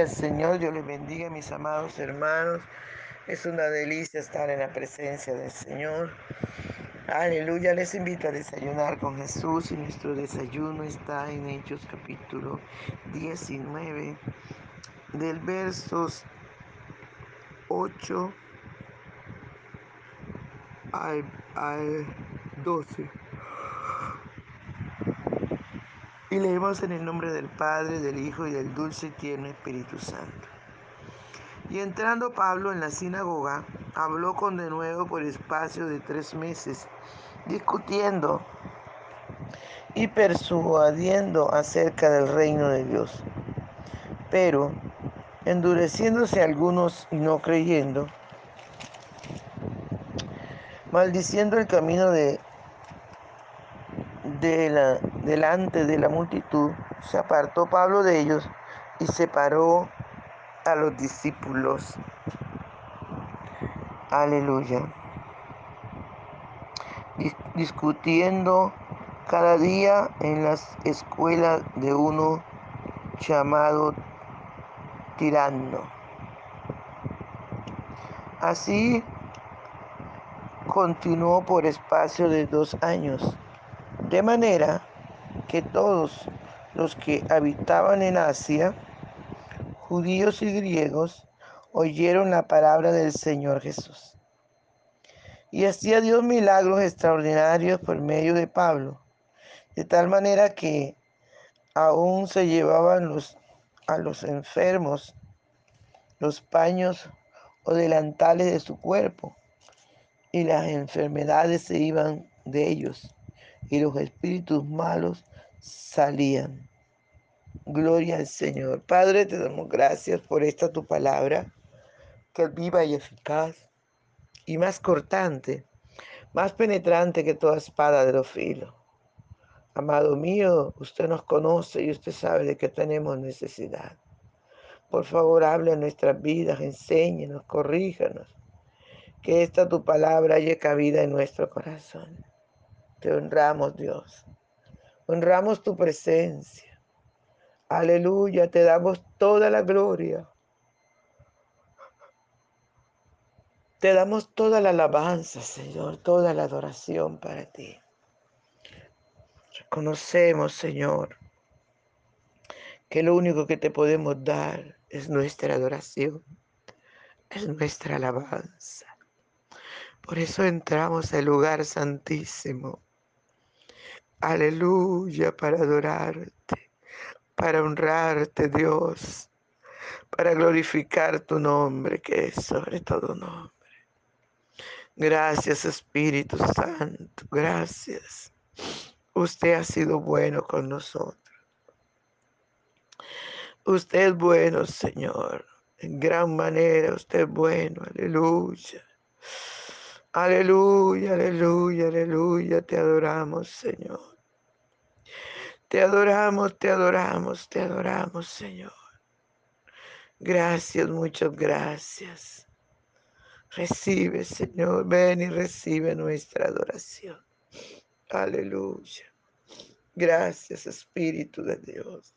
Gloria al Señor, Dios les bendiga, mis amados hermanos. Es una delicia estar en la presencia del Señor. Aleluya, les invito a desayunar con Jesús y nuestro desayuno está en Hechos capítulo 19, del versos 8 al, al 12. Y leemos en el nombre del Padre, del Hijo y del dulce y tierno Espíritu Santo. Y entrando Pablo en la sinagoga, habló con de nuevo por espacio de tres meses, discutiendo y persuadiendo acerca del reino de Dios. Pero, endureciéndose algunos y no creyendo, maldiciendo el camino de de la, delante de la multitud, se apartó Pablo de ellos y separó a los discípulos. Aleluya. discutiendo cada día en las escuelas de uno llamado tirano. Así continuó por espacio de dos años de manera que todos los que habitaban en Asia, judíos y griegos, oyeron la palabra del Señor Jesús. Y hacía Dios milagros extraordinarios por medio de Pablo, de tal manera que aún se llevaban los, a los enfermos los paños o delantales de su cuerpo, y las enfermedades se iban de ellos y los espíritus malos salían. Gloria al Señor. Padre, te damos gracias por esta tu palabra, que es viva y eficaz y más cortante, más penetrante que toda espada de los filos. Amado mío, usted nos conoce y usted sabe de qué tenemos necesidad. Por favor, hable en nuestras vidas, enséñenos, corríjanos. Que esta tu palabra haya cabida en nuestro corazón. Te honramos, Dios. Honramos tu presencia. Aleluya, te damos toda la gloria. Te damos toda la alabanza, Señor, toda la adoración para ti. Reconocemos, Señor, que lo único que te podemos dar es nuestra adoración, es nuestra alabanza. Por eso entramos al lugar santísimo Aleluya, para adorarte, para honrarte, Dios, para glorificar tu nombre, que es sobre todo nombre. Gracias, Espíritu Santo, gracias. Usted ha sido bueno con nosotros. Usted es bueno, Señor. En gran manera, usted es bueno. Aleluya. Aleluya, aleluya, aleluya. Te adoramos, Señor. Te adoramos, te adoramos, te adoramos, Señor. Gracias, muchas gracias. Recibe, Señor, ven y recibe nuestra adoración. Aleluya. Gracias, Espíritu de Dios.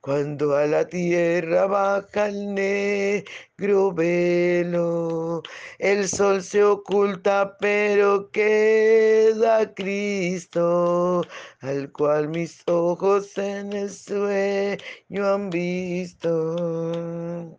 cuando a la tierra baja el negro velo, el sol se oculta, pero queda Cristo, al cual mis ojos en el sueño han visto.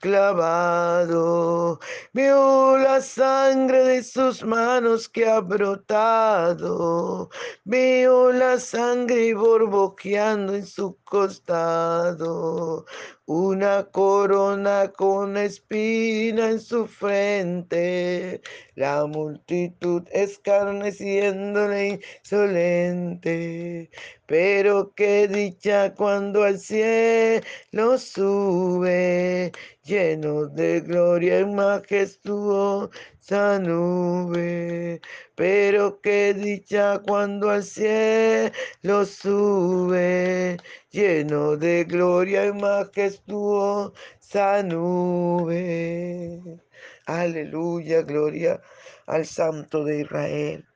clavado. Veo la sangre de sus manos que ha brotado. Veo la sangre borboqueando en su costado. Una corona con espina en su frente. La multitud escarneciéndole insolente. Pero qué dicha cuando al cielo sube, lleno de gloria y majestuosa nube. Pero qué dicha cuando al cielo sube, lleno de gloria y majestuosa nube. Aleluya, gloria al Santo de Israel.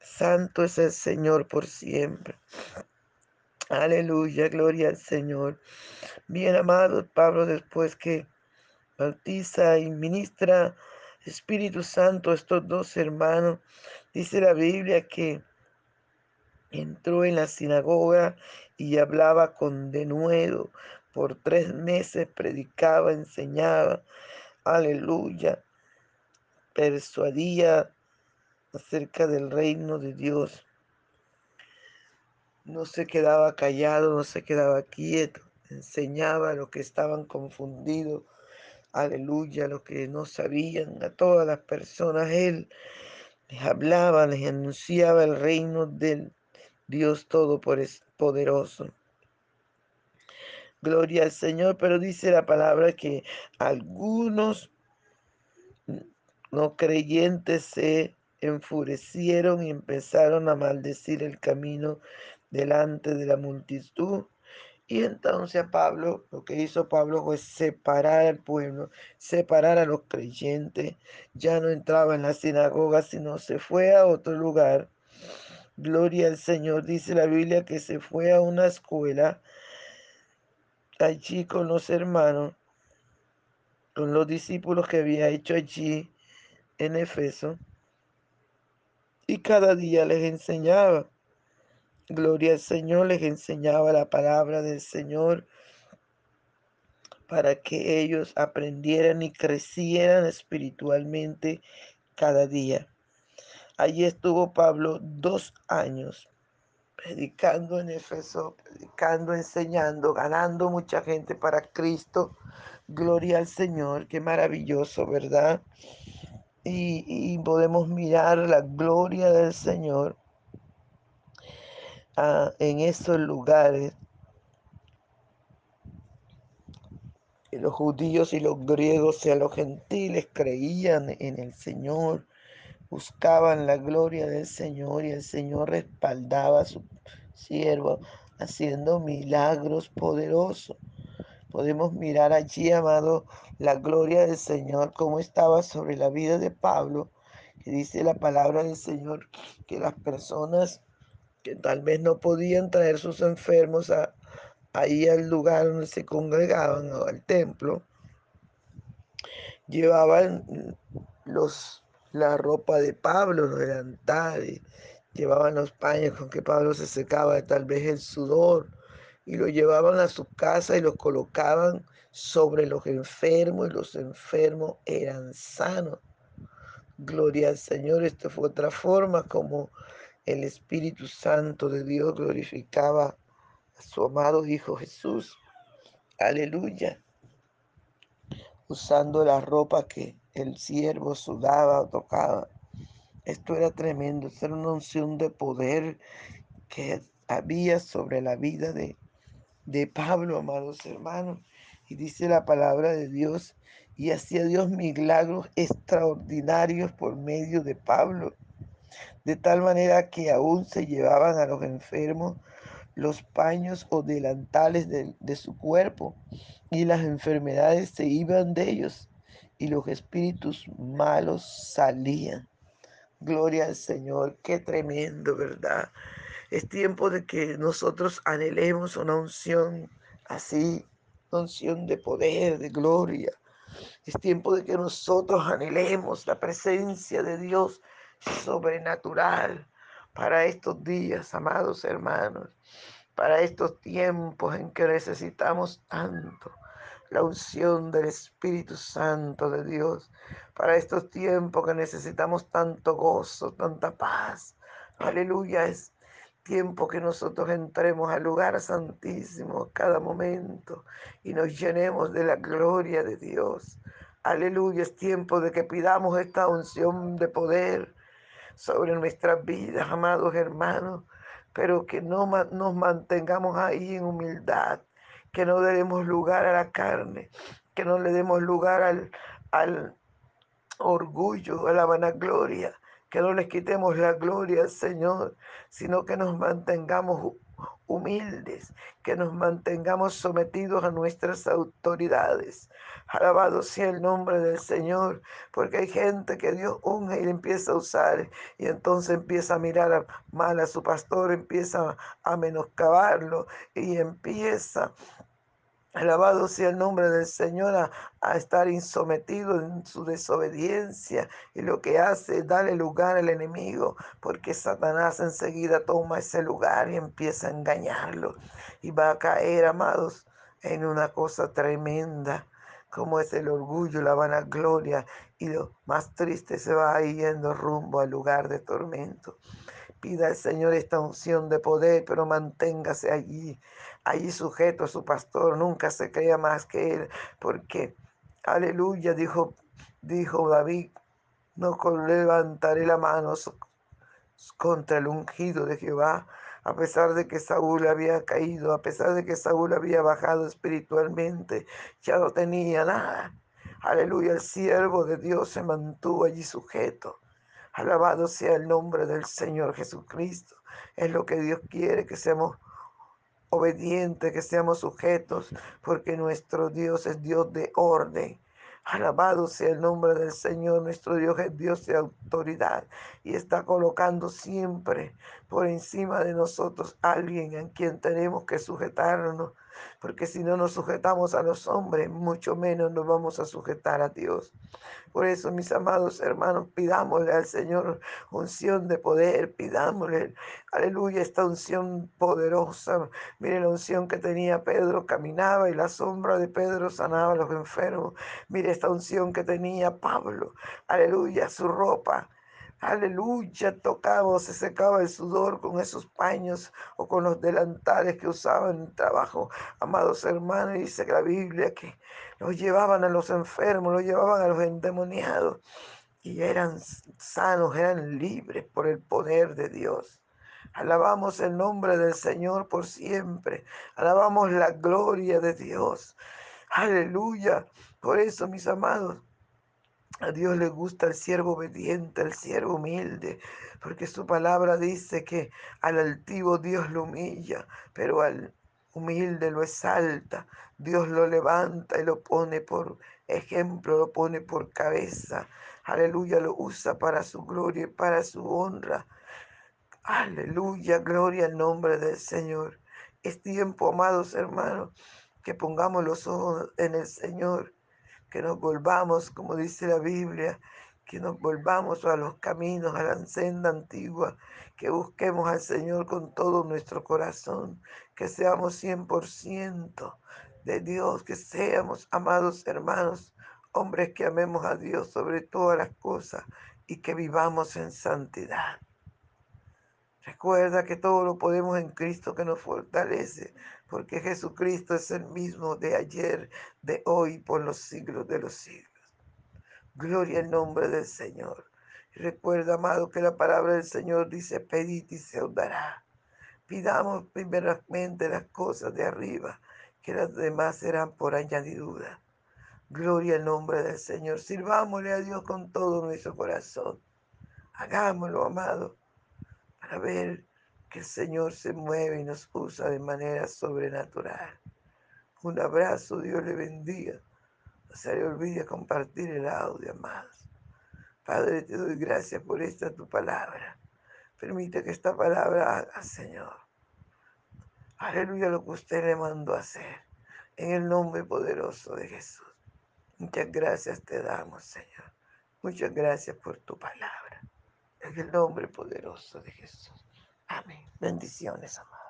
Santo es el Señor por siempre. Aleluya, gloria al Señor. Bien amado Pablo, después que bautiza y ministra Espíritu Santo estos dos hermanos, dice la Biblia que entró en la sinagoga y hablaba con denuedo. Por tres meses predicaba, enseñaba. Aleluya. Persuadía acerca del reino de Dios. No se quedaba callado, no se quedaba quieto, enseñaba a los que estaban confundidos, aleluya, los que no sabían, a todas las personas, Él les hablaba, les anunciaba el reino del Dios Todopoderoso. Gloria al Señor, pero dice la palabra que algunos no creyentes se enfurecieron y empezaron a maldecir el camino delante de la multitud. Y entonces Pablo, lo que hizo Pablo fue separar al pueblo, separar a los creyentes. Ya no entraba en la sinagoga, sino se fue a otro lugar. Gloria al Señor, dice la Biblia que se fue a una escuela allí con los hermanos, con los discípulos que había hecho allí en Efeso y cada día les enseñaba. Gloria al Señor, les enseñaba la palabra del Señor para que ellos aprendieran y crecieran espiritualmente cada día. Allí estuvo Pablo dos años predicando en Efeso, predicando, enseñando, ganando mucha gente para Cristo. Gloria al Señor, qué maravilloso, ¿verdad? y, podemos mirar la gloria del Señor ah, en esos lugares. los judíos y los griegos y los gentiles creían en el Señor, buscaban la gloria del Señor y el Señor respaldaba a su siervo haciendo milagros poderosos. Podemos mirar allí, amado, la gloria del Señor, cómo estaba sobre la vida de Pablo, que dice la palabra del Señor, que las personas que tal vez no podían traer sus enfermos ahí al lugar donde se congregaban al templo, llevaban los, la ropa de Pablo, los delantales, llevaban los paños con que Pablo se secaba tal vez el sudor y lo llevaban a su casa y los colocaban sobre los enfermos y los enfermos eran sanos. Gloria al Señor, esta fue otra forma como el Espíritu Santo de Dios glorificaba a su amado Hijo Jesús. Aleluya. Usando la ropa que el siervo sudaba o tocaba. Esto era tremendo, era una unción de poder que había sobre la vida de, de Pablo, amados hermanos. Y dice la palabra de Dios, y hacía Dios milagros extraordinarios por medio de Pablo, de tal manera que aún se llevaban a los enfermos los paños o delantales de, de su cuerpo, y las enfermedades se iban de ellos, y los espíritus malos salían. Gloria al Señor, qué tremendo, ¿verdad? Es tiempo de que nosotros anhelemos una unción así, una unción de poder, de gloria. Es tiempo de que nosotros anhelemos la presencia de Dios sobrenatural para estos días, amados hermanos, para estos tiempos en que necesitamos tanto la unción del Espíritu Santo de Dios para estos tiempos que necesitamos tanto gozo, tanta paz. Aleluya, es tiempo que nosotros entremos al lugar santísimo cada momento y nos llenemos de la gloria de Dios. Aleluya, es tiempo de que pidamos esta unción de poder sobre nuestras vidas, amados hermanos, pero que no nos mantengamos ahí en humildad, que no demos lugar a la carne, que no le demos lugar al, al orgullo, a la vanagloria, que no les quitemos la gloria Señor, sino que nos mantengamos humildes, que nos mantengamos sometidos a nuestras autoridades. Alabado sea el nombre del Señor, porque hay gente que Dios unge y le empieza a usar y entonces empieza a mirar mal a su pastor, empieza a menoscabarlo y empieza Alabado sea el nombre del Señor a, estar insometido en su desobediencia y lo que hace es darle lugar al enemigo porque Satanás enseguida toma ese lugar y empieza a engañarlo y va a caer, amados, en una cosa tremenda como es el orgullo, la vanagloria y lo más triste se va yendo rumbo al lugar de tormento. Pida al Señor esta unción de poder, pero manténgase allí, allí sujeto a su pastor, nunca se crea más que él, porque, aleluya, dijo, dijo David, no levantaré la mano contra el ungido de Jehová, a pesar de que Saúl había caído, a pesar de que Saúl había bajado espiritualmente, ya no tenía nada. Aleluya, el siervo de Dios se mantuvo allí sujeto. Alabado sea el nombre del Señor Jesucristo. Es lo que Dios quiere, que seamos obedientes, que seamos sujetos, porque nuestro Dios es Dios de orden. Alabado sea el nombre del Señor, nuestro Dios es Dios de autoridad y está colocando siempre por encima de nosotros alguien en quien tenemos que sujetarnos, porque si no nos sujetamos a los hombres, mucho menos nos vamos a sujetar a Dios. Por eso, mis amados hermanos, pidámosle al Señor unción de poder, pidámosle, aleluya, esta unción poderosa. Mire la unción que tenía Pedro, caminaba y la sombra de Pedro sanaba a los enfermos. Mire esta unción que tenía Pablo, aleluya, su ropa Aleluya, tocaba se secaba el sudor con esos paños o con los delantales que usaban en el trabajo. Amados hermanos, dice la Biblia que los llevaban a los enfermos, los llevaban a los endemoniados y eran sanos, eran libres por el poder de Dios. Alabamos el nombre del Señor por siempre. Alabamos la gloria de Dios. Aleluya. Por eso, mis amados, a Dios le gusta el siervo obediente, el siervo humilde, porque su palabra dice que al altivo Dios lo humilla, pero al humilde lo exalta. Dios lo levanta y lo pone por ejemplo, lo pone por cabeza. Aleluya, lo usa para su gloria y para su honra. Aleluya, gloria al nombre del Señor. Es tiempo, amados hermanos, que pongamos los ojos en el Señor que nos volvamos, como dice la Biblia, que nos volvamos a los caminos, a la senda antigua, que busquemos al Señor con todo nuestro corazón, que seamos 100% de Dios, que seamos, amados hermanos, hombres que amemos a Dios sobre todas las cosas y que vivamos en santidad. Recuerda que todo lo podemos en Cristo que nos fortalece, porque Jesucristo es el mismo de ayer, de hoy, por los siglos de los siglos. Gloria al nombre del Señor. recuerda, amado, que la palabra del Señor dice, pedid y se os dará. Pidamos primeramente las cosas de arriba, que las demás serán por añadidura. Gloria al nombre del Señor. Sirvámosle a Dios con todo nuestro corazón. Hagámoslo, amado para ver que el Señor se mueve y nos usa de manera sobrenatural. Un abrazo, Dios le bendiga. No se le olvide compartir el audio, amados. Padre, te doy gracias por esta tu palabra. Permite que esta palabra haga, Señor. Aleluya, lo que usted le mandó a hacer. En el nombre poderoso de Jesús. Muchas gracias te damos, Señor. Muchas gracias por tu palabra. En el nombre poderoso de Jesús. Amén. Bendiciones, amados.